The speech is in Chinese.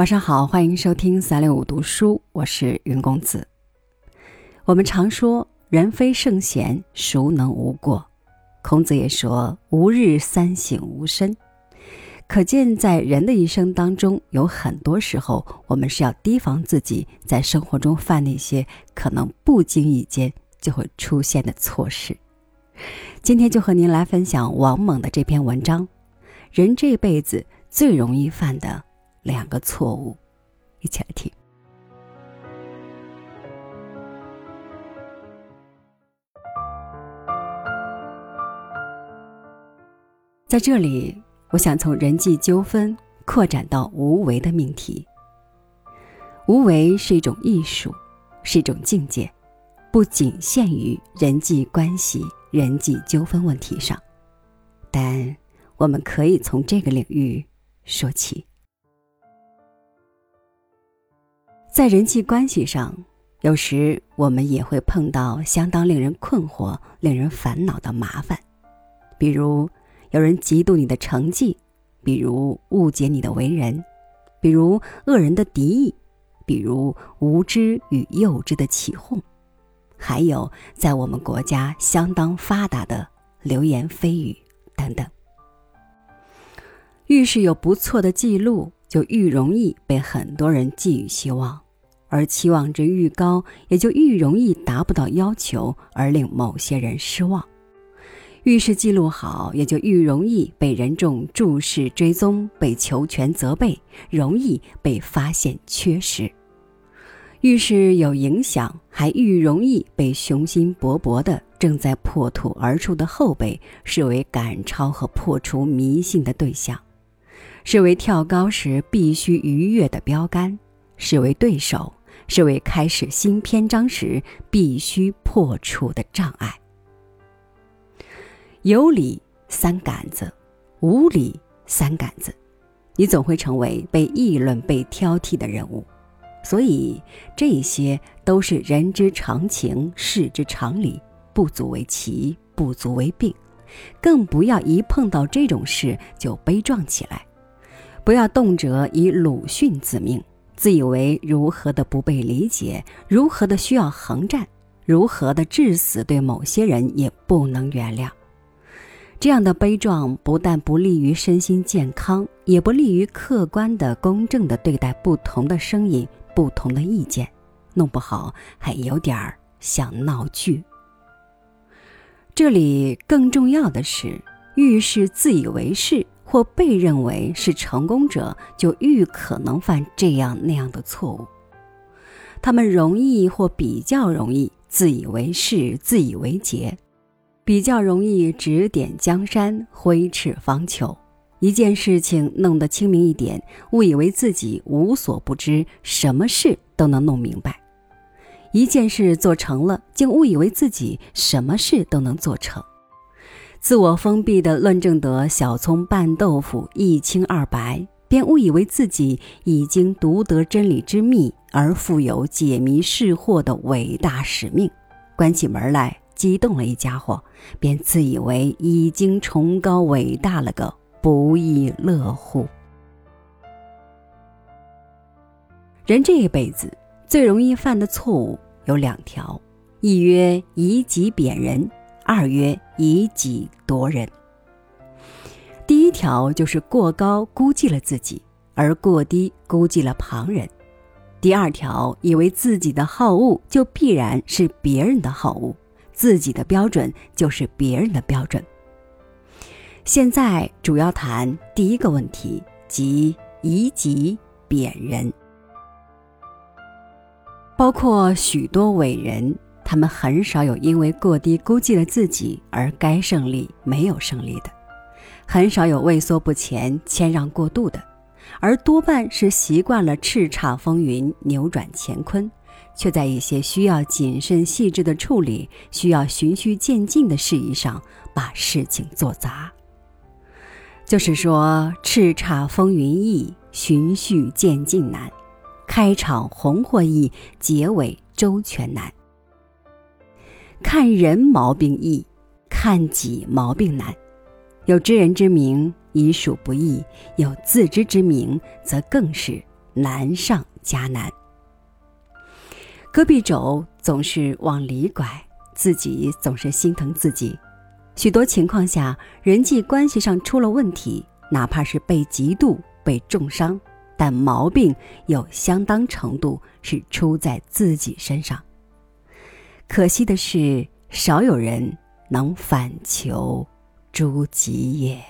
晚上好，欢迎收听三六五读书，我是云公子。我们常说“人非圣贤，孰能无过”，孔子也说“吾日三省吾身”。可见，在人的一生当中，有很多时候，我们是要提防自己在生活中犯那些可能不经意间就会出现的错事。今天就和您来分享王猛的这篇文章：人这辈子最容易犯的。两个错误，一起来听。在这里，我想从人际纠纷扩展到无为的命题。无为是一种艺术，是一种境界，不仅限于人际关系、人际纠纷问题上，但我们可以从这个领域说起。在人际关系上，有时我们也会碰到相当令人困惑、令人烦恼的麻烦，比如有人嫉妒你的成绩，比如误解你的为人，比如恶人的敌意，比如无知与幼稚的起哄，还有在我们国家相当发达的流言蜚语等等。遇事有不错的记录。就愈容易被很多人寄予希望，而期望值愈高，也就愈容易达不到要求，而令某些人失望。遇事记录好，也就愈容易被人众注视追踪，被求全责备，容易被发现缺失。遇事有影响，还愈容易被雄心勃勃的正在破土而出的后辈视为赶超和破除迷信的对象。视为跳高时必须逾越的标杆，视为对手，视为开始新篇章时必须破除的障碍。有理三杆子，无理三杆子，你总会成为被议论、被挑剔的人物。所以这些都是人之常情，事之常理，不足为奇，不足为病。更不要一碰到这种事就悲壮起来。不要动辄以鲁迅自命，自以为如何的不被理解，如何的需要横战，如何的至死对某些人也不能原谅。这样的悲壮不但不利于身心健康，也不利于客观的、公正的对待不同的声音、不同的意见，弄不好还有点儿像闹剧。这里更重要的是，遇事自以为是。或被认为是成功者，就愈可能犯这样那样的错误。他们容易或比较容易自以为是、自以为杰，比较容易指点江山、挥斥方遒。一件事情弄得清明一点，误以为自己无所不知，什么事都能弄明白；一件事做成了，竟误以为自己什么事都能做成。自我封闭的论证得小葱拌豆腐一清二白，便误以为自己已经独得真理之秘，而负有解谜释惑的伟大使命。关起门来激动了一家伙，便自以为已经崇高伟大了个不亦乐乎。人这一辈子最容易犯的错误有两条：一曰以己贬人。二曰以己夺人。第一条就是过高估计了自己，而过低估计了旁人；第二条以为自己的好恶就必然是别人的好恶，自己的标准就是别人的标准。现在主要谈第一个问题，即以己贬人，包括许多伟人。他们很少有因为过低估计了自己而该胜利没有胜利的，很少有畏缩不前、谦让过度的，而多半是习惯了叱咤风云、扭转乾坤，却在一些需要谨慎细致的处理、需要循序渐进的事宜上把事情做砸。就是说，叱咤风云易，循序渐进难；开场红火易，结尾周全难。看人毛病易，看己毛病难。有知人之明，已属不易；有自知之明，则更是难上加难。戈壁肘总是往里拐，自己总是心疼自己。许多情况下，人际关系上出了问题，哪怕是被嫉妒、被重伤，但毛病有相当程度是出在自己身上。可惜的是，少有人能反求诸己也。